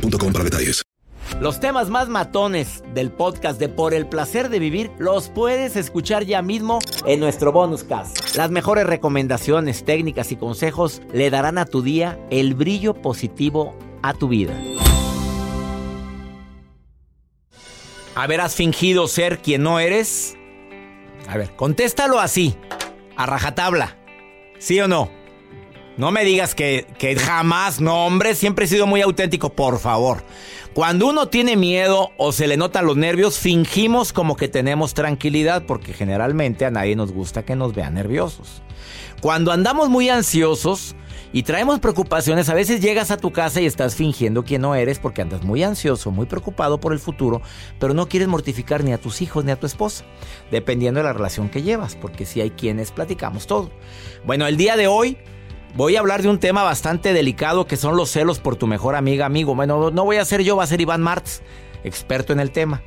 para detalles. Los temas más matones del podcast de Por el placer de vivir los puedes escuchar ya mismo en nuestro bonus cast. Las mejores recomendaciones, técnicas y consejos le darán a tu día el brillo positivo a tu vida. ¿Haberás fingido ser quien no eres? A ver, contéstalo así, a rajatabla. ¿Sí o no? No me digas que, que, jamás, no hombre, siempre he sido muy auténtico, por favor. Cuando uno tiene miedo o se le notan los nervios, fingimos como que tenemos tranquilidad porque generalmente a nadie nos gusta que nos vean nerviosos. Cuando andamos muy ansiosos y traemos preocupaciones, a veces llegas a tu casa y estás fingiendo que no eres porque andas muy ansioso, muy preocupado por el futuro, pero no quieres mortificar ni a tus hijos ni a tu esposa, dependiendo de la relación que llevas, porque si hay quienes platicamos todo. Bueno, el día de hoy Voy a hablar de un tema bastante delicado que son los celos por tu mejor amiga, amigo. Bueno, no voy a ser yo, va a ser Iván Martz, experto en el tema.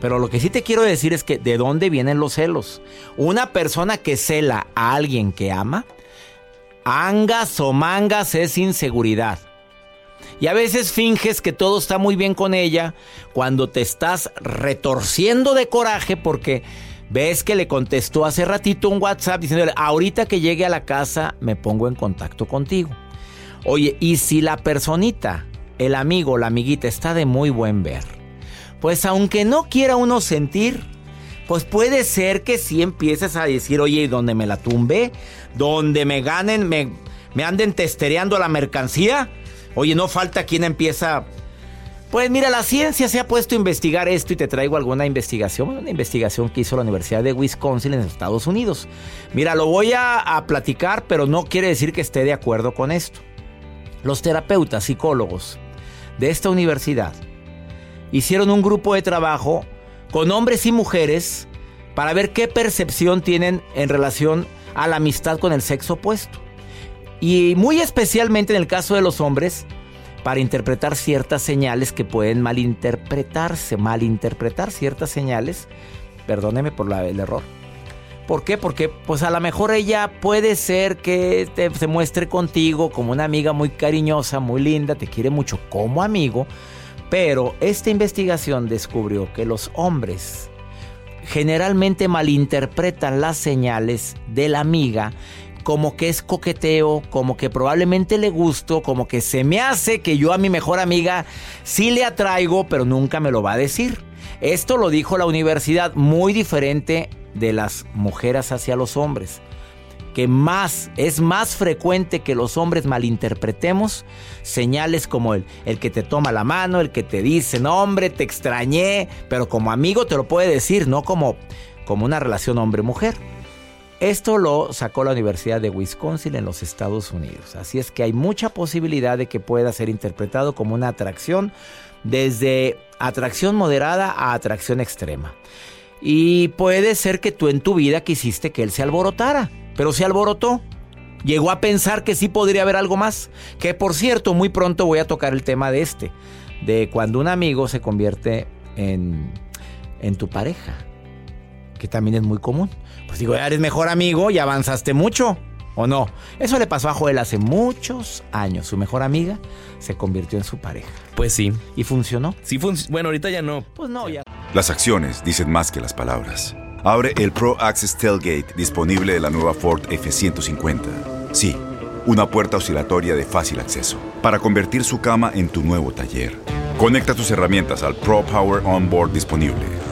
Pero lo que sí te quiero decir es que de dónde vienen los celos. Una persona que cela a alguien que ama, angas o mangas es inseguridad. Y a veces finges que todo está muy bien con ella cuando te estás retorciendo de coraje porque Ves que le contestó hace ratito un WhatsApp diciéndole, ahorita que llegue a la casa me pongo en contacto contigo. Oye, y si la personita, el amigo, la amiguita está de muy buen ver, pues aunque no quiera uno sentir, pues puede ser que sí empieces a decir, oye, ¿y dónde me la tumbe? ¿Dónde me ganen, me, me anden testereando la mercancía? Oye, no falta quien empieza pues mira, la ciencia se ha puesto a investigar esto y te traigo alguna investigación, una investigación que hizo la Universidad de Wisconsin en Estados Unidos. Mira, lo voy a, platicar, pero no quiere decir que esté de acuerdo con esto. Los terapeutas, psicólogos de esta universidad hicieron un grupo de trabajo con hombres y mujeres para ver qué percepción tienen en relación a la amistad con el sexo opuesto. Y muy especialmente en el caso de los hombres, para interpretar ciertas señales que pueden malinterpretarse, malinterpretar ciertas señales. Perdóneme por el error. ¿Por qué? Porque pues a lo mejor ella puede ser que se muestre contigo como una amiga muy cariñosa, muy linda, te quiere mucho como amigo, pero esta investigación descubrió que los hombres generalmente malinterpretan las señales de la amiga como que es coqueteo, como que probablemente le gusto, como que se me hace que yo a mi mejor amiga sí le atraigo, pero nunca me lo va a decir. Esto lo dijo la universidad, muy diferente de las mujeres hacia los hombres. Que más, es más frecuente que los hombres malinterpretemos señales como el, el que te toma la mano, el que te dice, no hombre, te extrañé, pero como amigo te lo puede decir, no como, como una relación hombre-mujer. Esto lo sacó la Universidad de Wisconsin en los Estados Unidos. Así es que hay mucha posibilidad de que pueda ser interpretado como una atracción desde atracción moderada a atracción extrema. Y puede ser que tú en tu vida quisiste que él se alborotara, pero se alborotó. Llegó a pensar que sí podría haber algo más. Que por cierto, muy pronto voy a tocar el tema de este, de cuando un amigo se convierte en, en tu pareja, que también es muy común. Pues digo, eres mejor amigo y avanzaste mucho. ¿O no? Eso le pasó a Joel hace muchos años. Su mejor amiga se convirtió en su pareja. Pues sí. ¿Y funcionó? Sí, bueno, ahorita ya no. Pues no, ya. Las acciones dicen más que las palabras. Abre el Pro Access Tailgate disponible de la nueva Ford F-150. Sí, una puerta oscilatoria de fácil acceso para convertir su cama en tu nuevo taller. Conecta tus herramientas al Pro Power Onboard disponible.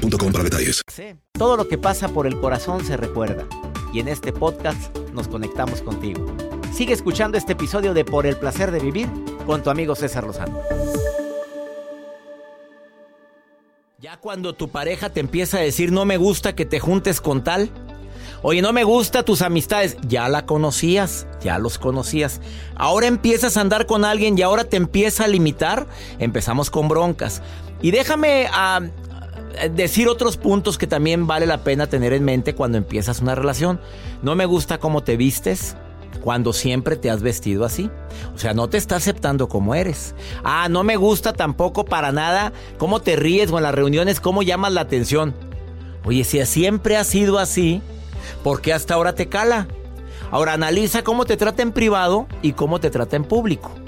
para detalles. Todo lo que pasa por el corazón se recuerda. Y en este podcast nos conectamos contigo. Sigue escuchando este episodio de Por el placer de vivir con tu amigo César Lozano. Ya cuando tu pareja te empieza a decir no me gusta que te juntes con tal, oye no me gusta tus amistades, ya la conocías, ya los conocías. Ahora empiezas a andar con alguien y ahora te empieza a limitar, empezamos con broncas. Y déjame a, eh, decir otros puntos que también vale la pena tener en mente cuando empiezas una relación. No me gusta cómo te vistes cuando siempre te has vestido así. O sea, no te está aceptando como eres. Ah, no me gusta tampoco para nada cómo te ríes o en las reuniones, cómo llamas la atención. Oye, si siempre has sido así, ¿por qué hasta ahora te cala? Ahora analiza cómo te trata en privado y cómo te trata en público.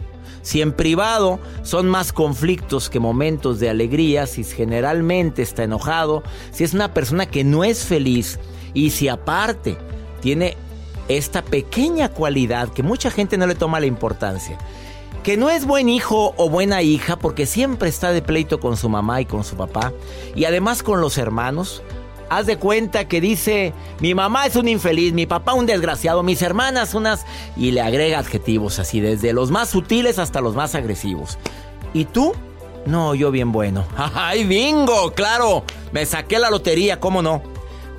Si en privado son más conflictos que momentos de alegría, si generalmente está enojado, si es una persona que no es feliz y si aparte tiene esta pequeña cualidad que mucha gente no le toma la importancia, que no es buen hijo o buena hija porque siempre está de pleito con su mamá y con su papá y además con los hermanos, Haz de cuenta que dice, mi mamá es un infeliz, mi papá un desgraciado, mis hermanas unas... Y le agrega adjetivos así, desde los más sutiles hasta los más agresivos. ¿Y tú? No, yo bien bueno. ¡Ay, bingo! Claro, me saqué la lotería, ¿cómo no?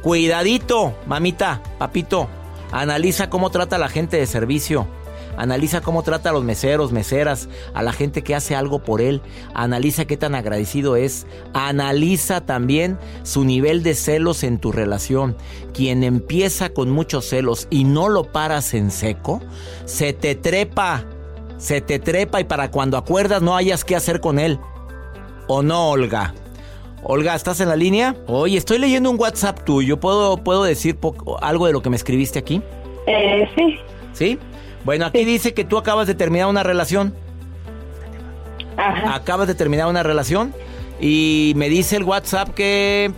Cuidadito, mamita, papito. Analiza cómo trata a la gente de servicio. Analiza cómo trata a los meseros, meseras, a la gente que hace algo por él. Analiza qué tan agradecido es. Analiza también su nivel de celos en tu relación. Quien empieza con muchos celos y no lo paras en seco, se te trepa. Se te trepa y para cuando acuerdas no hayas qué hacer con él. ¿O no, Olga? Olga, ¿estás en la línea? Oye, estoy leyendo un WhatsApp tuyo. ¿Puedo, ¿puedo decir algo de lo que me escribiste aquí? Eh, sí. ¿Sí? Bueno, aquí dice que tú acabas de terminar una relación. Ajá. Acabas de terminar una relación y me dice el WhatsApp que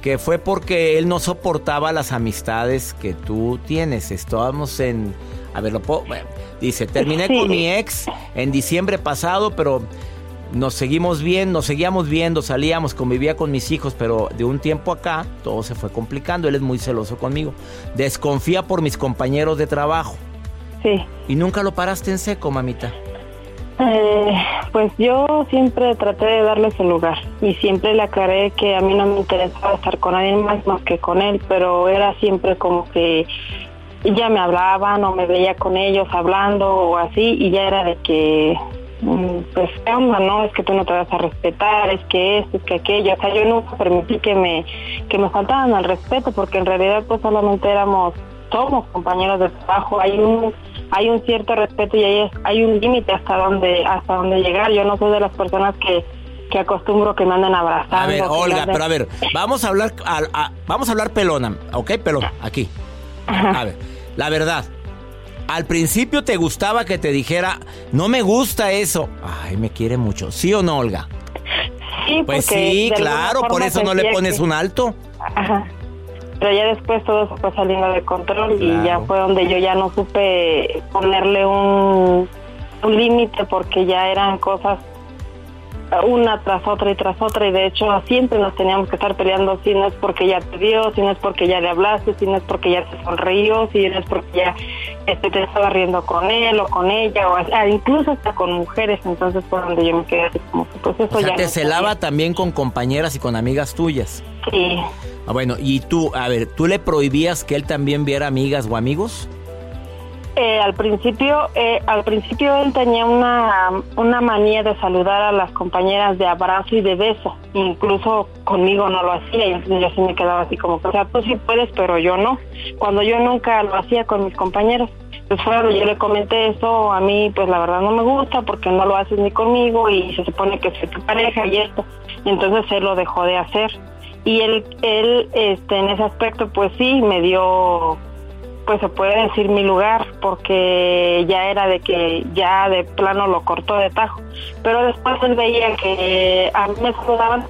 que fue porque él no soportaba las amistades que tú tienes. Estábamos en a ver, lo puedo dice, terminé con mi ex en diciembre pasado, pero nos seguimos bien, nos seguíamos viendo, salíamos, convivía con mis hijos, pero de un tiempo acá todo se fue complicando. Él es muy celoso conmigo. Desconfía por mis compañeros de trabajo. ¿Y nunca lo paraste en seco, mamita? Eh, pues yo siempre traté de darle su lugar y siempre le aclaré que a mí no me interesaba estar con nadie más más que con él, pero era siempre como que ya me hablaban o me veía con ellos hablando o así y ya era de que mm, pues onda, no, es que tú no te vas a respetar, es que esto, es que aquello, o sea, yo nunca permití que me, que me faltaran al respeto porque en realidad pues solamente éramos, somos compañeros de trabajo, hay un hay un cierto respeto y hay, hay un límite hasta donde hasta donde llegar. Yo no soy de las personas que, que acostumbro que me anden abrazando. A ver, Olga, pero a ver, vamos a hablar vamos a hablar pelona, ¿ok? Pelona, aquí. A ver, la verdad. Al principio te gustaba que te dijera, no me gusta eso. Ay, me quiere mucho. ¿Sí o no, Olga? Sí, pues sí, claro, por eso no le pones un alto. Ajá pero ya después todo se fue saliendo de control y ya fue donde yo ya no supe ponerle un, un límite porque ya eran cosas una tras otra y tras otra y de hecho siempre nos teníamos que estar peleando si no es porque ya te dio, si no es porque ya le hablaste, si no es porque ya te sonrió, si no es porque ya este, te estaba riendo con él o con ella o ah, incluso hasta con mujeres, entonces fue donde yo me quedé así como que pues eso o sea, te celaba también con compañeras y con amigas tuyas. Sí. Ah, bueno, y tú, a ver, ¿tú le prohibías que él también viera amigas o amigos? Eh, al principio, eh, al principio él tenía una, una manía de saludar a las compañeras de abrazo y de beso. Incluso conmigo no lo hacía y entonces yo sí me quedaba así como, o sea, tú sí puedes, pero yo no. Cuando yo nunca lo hacía con mis compañeros. Pues bueno, yo le comenté eso, a mí pues la verdad no me gusta porque no lo haces ni conmigo y se supone que es tu pareja y esto. Y entonces él lo dejó de hacer. Y él, él este, en ese aspecto pues sí me dio pues se puede decir mi lugar porque ya era de que ya de plano lo cortó de tajo pero después él veía que a mí me saludaban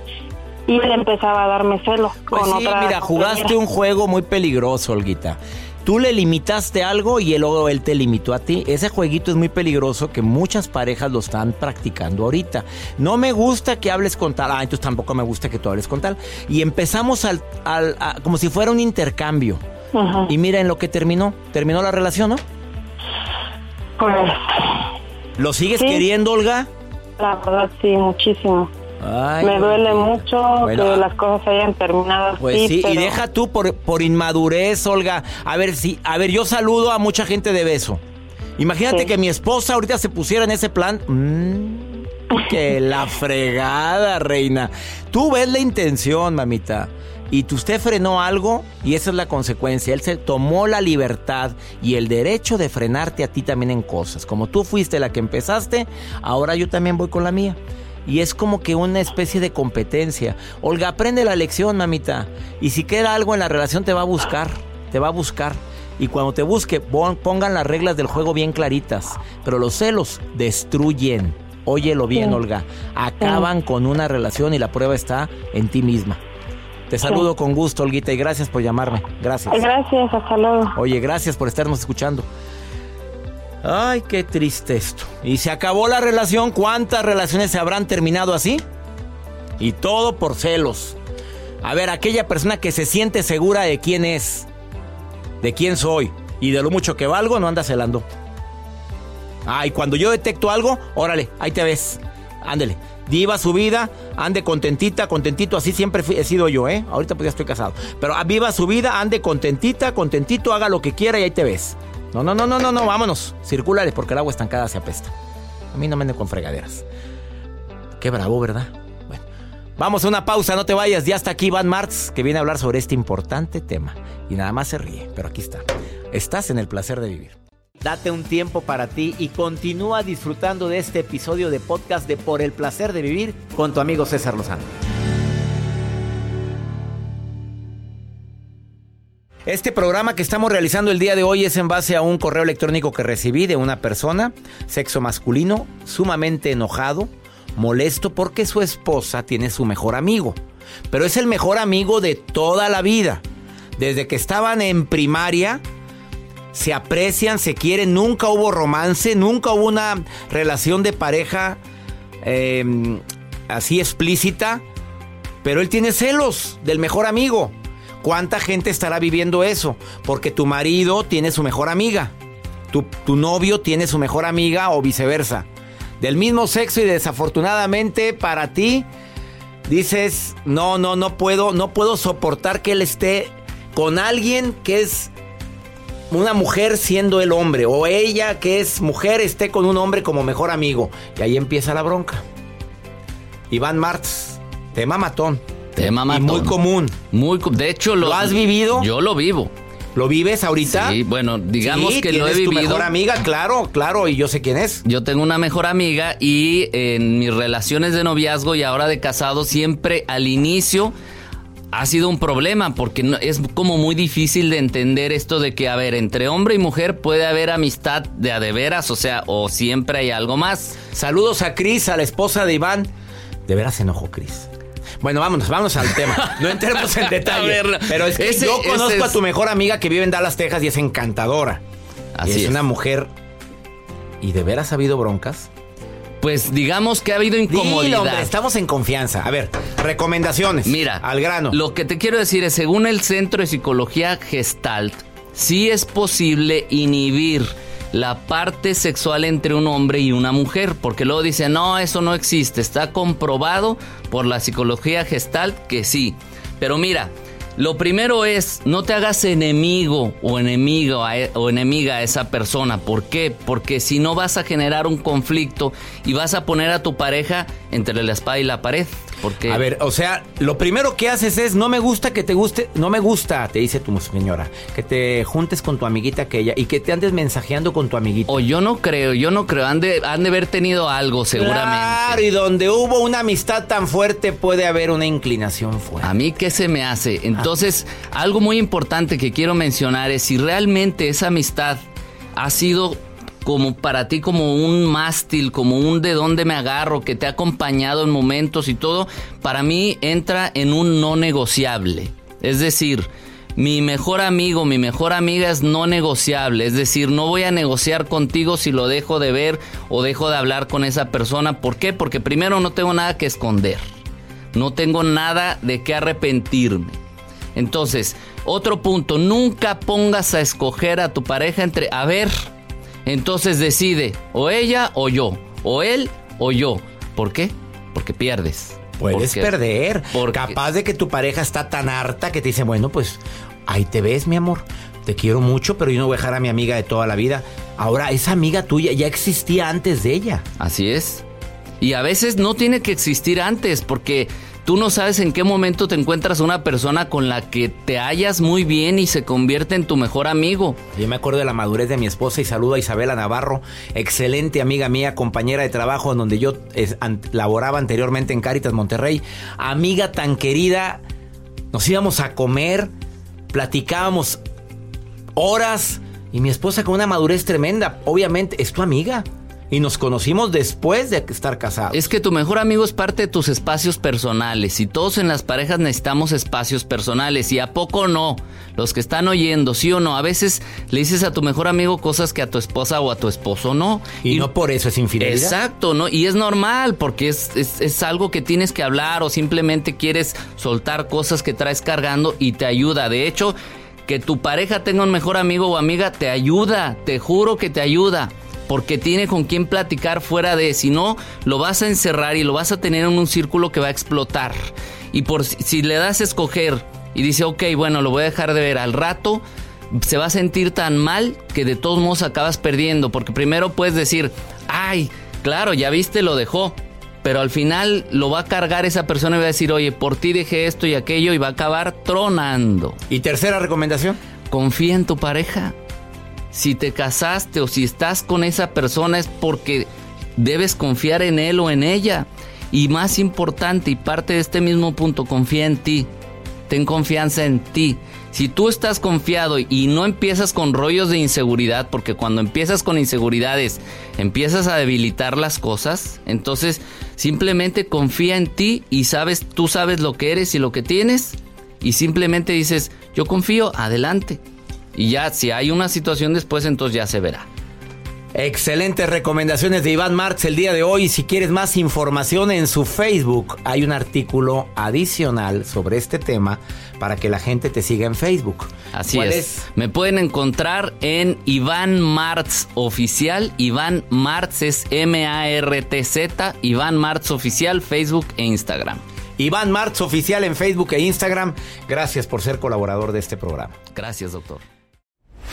y él empezaba a darme celo pues con sí, otra mira, jugaste compañera. un juego muy peligroso, Olguita. Tú le limitaste algo y luego él te limitó a ti. Ese jueguito es muy peligroso que muchas parejas lo están practicando ahorita. No me gusta que hables con tal. Ah, entonces tampoco me gusta que tú hables con tal. Y empezamos al, al- a- como si fuera un intercambio. Ajá. Y mira en lo que terminó. Terminó la relación, ¿no? Pues ¿Lo sigues Sí. queriendo, Olga? la verdad sí, muchísimo. Ay, me duele mucho Bueno, que ah, las cosas hayan terminado Pues así. sí, y deja tú por, por inmadurez, Olga. A ver, si, a ver, yo saludo a mucha gente de beso. Imagínate Sí. que mi esposa ahorita se pusiera en ese plan. Mm, que la fregada, reina. Tú ves la intención, mamita. Y tú usted frenó algo y esa es la consecuencia. Él se tomó la libertad y el derecho de frenarte a ti también en cosas. Como tú fuiste la que empezaste, ahora yo también voy con la mía. Y es como que una especie de competencia. Olga, aprende la lección, mamita. Y si queda algo en la relación, te va a buscar. Te va a buscar. Y cuando te busque, pon- pongan las reglas del juego bien claritas. Pero los celos destruyen. Óyelo bien, Sí. Olga. Acaban con una relación y la prueba está en ti misma. Te saludo con gusto, Olguita, y gracias por llamarme. Gracias. Gracias, hasta luego. Oye, gracias por estarnos escuchando. Ay, qué triste esto. Y se acabó la relación. ¿Cuántas relaciones se habrán terminado así? Y todo por celos. A ver, aquella persona que se siente segura de quién es, de quién soy y de lo mucho que valgo, no anda celando. Ay, cuando yo detecto algo, órale, ahí te ves. Ándele. Viva su vida, ande contentita, contentito, así siempre he sido yo, ¿eh? Ahorita pues ya estoy casado. Pero ah, viva su vida, ande contentita, contentito, haga lo que quiera y ahí te ves. No, no, no, no, no, no, vámonos. Circulares, porque el agua estancada se apesta. A mí no me anden con fregaderas. Qué bravo, ¿verdad? Bueno, vamos a una pausa, no te vayas. Ya está aquí Iván Martz, que viene a hablar sobre este importante tema. Y nada más se ríe, pero aquí está. Estás en el placer de vivir. Date un tiempo para ti y continúa disfrutando de este episodio de podcast de Por el placer de vivir con tu amigo César Lozano. Este programa que estamos realizando el día de hoy es en base a un correo electrónico que recibí de una persona, sexo masculino, sumamente enojado, molesto porque su esposa tiene su mejor amigo. Pero es el mejor amigo de toda la vida. Desde que estaban en primaria, se aprecian, se quieren, nunca hubo romance, nunca hubo una relación de pareja eh, así explícita, pero él tiene celos del mejor amigo. ¿Cuánta gente estará viviendo eso? Porque tu marido tiene su mejor amiga, tu, tu novio tiene su mejor amiga o viceversa. Del mismo sexo y desafortunadamente para ti dices, no, no, no puedo, no puedo soportar que él esté con alguien que es una mujer siendo el hombre o ella que es mujer esté con un hombre como mejor amigo. Y ahí empieza la bronca. Iván Martz, tema matón. Tema Y matón. muy común. Muy de hecho, lo, ¿Lo has vivido? Yo lo vivo. ¿Lo vives ahorita? Sí, bueno, digamos Sí, que lo he tienes tu vivido. mejor amiga, claro, claro, y yo sé quién es. Yo tengo una mejor amiga y en mis relaciones de noviazgo y ahora de casado siempre al inicio ha sido un problema porque no- es como muy difícil de entender esto de que, a ver, entre hombre y mujer puede haber amistad de a de veras, o sea, o siempre hay algo más. Saludos a Cris, a la esposa de Iván. De veras se enojó Cris. Bueno, vámonos, vámonos al tema. No entremos en detalle. A ver, pero es que ese- yo conozco a tu mejor amiga que vive en Dallas, Texas y es encantadora. Así y es, es. una mujer. ¿Y de veras ha habido broncas? Pues digamos que ha habido Dilo, incomodidad. hombre, estamos en confianza. A ver, recomendaciones. Mira, al grano. Lo que te quiero decir es, según el Centro de Psicología Gestalt, sí es posible inhibir la parte sexual entre un hombre y una mujer, porque luego dicen, no, eso no existe, está comprobado por la psicología Gestalt que sí. Pero mira, Lo primero es, no te hagas enemigo o enemigo e, o enemiga a esa persona. ¿Por qué? Porque si no vas a generar un conflicto y vas a poner a tu pareja entre la espada y la pared. Porque... A ver, o sea, lo primero que haces es, no me gusta que te guste, no me gusta, te dice tu señora, que te juntes con tu amiguita aquella y que te andes mensajeando con tu amiguita. O yo no creo, yo no creo, han de, han de haber tenido algo seguramente. Claro, y donde hubo una amistad tan fuerte puede haber una inclinación fuerte. A mí, ¿qué se me hace? Entonces, algo muy importante que quiero mencionar es si realmente esa amistad ha sido como para ti como un mástil, como un de dónde me agarro, que te ha acompañado en momentos y todo, para mí entra en un no negociable. Es decir, mi mejor amigo, mi mejor amiga es no negociable. Es decir, no voy a negociar contigo si lo dejo de ver o dejo de hablar con esa persona. ¿Por qué? Porque primero no tengo nada que esconder. No tengo nada de qué arrepentirme. Entonces, otro punto, nunca pongas a escoger a tu pareja entre, a ver, entonces decide o ella o yo, o él o yo. ¿Por qué? Porque pierdes. Puedes Porque- perder. porque- Capaz de que tu pareja está tan harta que te dice, bueno, pues ahí te ves, mi amor. Te quiero mucho, pero yo no voy a dejar a mi amiga de toda la vida. Ahora, esa amiga tuya ya existía antes de ella. Así es. Y a veces no tiene que existir antes, porque tú no sabes en qué momento te encuentras una persona con la que te hallas muy bien y se convierte en tu mejor amigo. Yo me acuerdo de la madurez de mi esposa y saludo a Isabela Navarro, excelente amiga mía, compañera de trabajo en donde yo laboraba anteriormente en Cáritas Monterrey. Amiga tan querida, nos íbamos a comer, platicábamos horas y mi esposa con una madurez tremenda, obviamente es tu amiga. Y nos conocimos después de estar casados. Es que tu mejor amigo es parte de tus espacios personales y todos en las parejas necesitamos espacios personales y a poco no. Los que están oyendo, sí o no, a veces le dices a tu mejor amigo cosas que a tu esposa o a tu esposo no. y, no por eso es infidelidad. Exacto, ¿no? Y es normal porque es, es- es algo que tienes que hablar o simplemente quieres soltar cosas que traes cargando y te ayuda. De hecho, que tu pareja tenga un mejor amigo o amiga te ayuda, te juro que te ayuda. Porque tiene con quién platicar fuera de, si no, lo vas a encerrar y lo vas a tener en un círculo que va a explotar. Y por si, si le das a escoger y dice, ok, bueno, lo voy a dejar de ver al rato, se va a sentir tan mal que de todos modos acabas perdiendo. Porque primero puedes decir, ay, claro, ya viste, lo dejó. Pero al final lo va a cargar esa persona y va a decir, oye, por ti dejé esto y aquello y va a acabar tronando. Y tercera recomendación. Confía en tu pareja. Si te casaste o si estás con esa persona es porque debes confiar en él o en ella. Y más importante y parte de este mismo punto, confía en ti. Ten confianza en ti. Si tú estás confiado y no empiezas con rollos de inseguridad, porque cuando empiezas con inseguridades empiezas a debilitar las cosas, entonces simplemente confía en ti y sabes, tú sabes lo que eres y lo que tienes y simplemente dices, yo confío, adelante. Y ya si hay una situación después, entonces ya se verá. Excelentes recomendaciones de Iván Marx el día de hoy. Si quieres más información en su Facebook, hay un artículo adicional sobre este tema para que la gente te siga en Facebook. Así ¿Cuál es. Me pueden encontrar en Iván Martz Oficial. Iván Martz es M-A-R-T-Z. Iván Martz Oficial, Facebook e Instagram. Iván Marx Oficial en Facebook e Instagram. Gracias por ser colaborador de este programa. Gracias, doctor.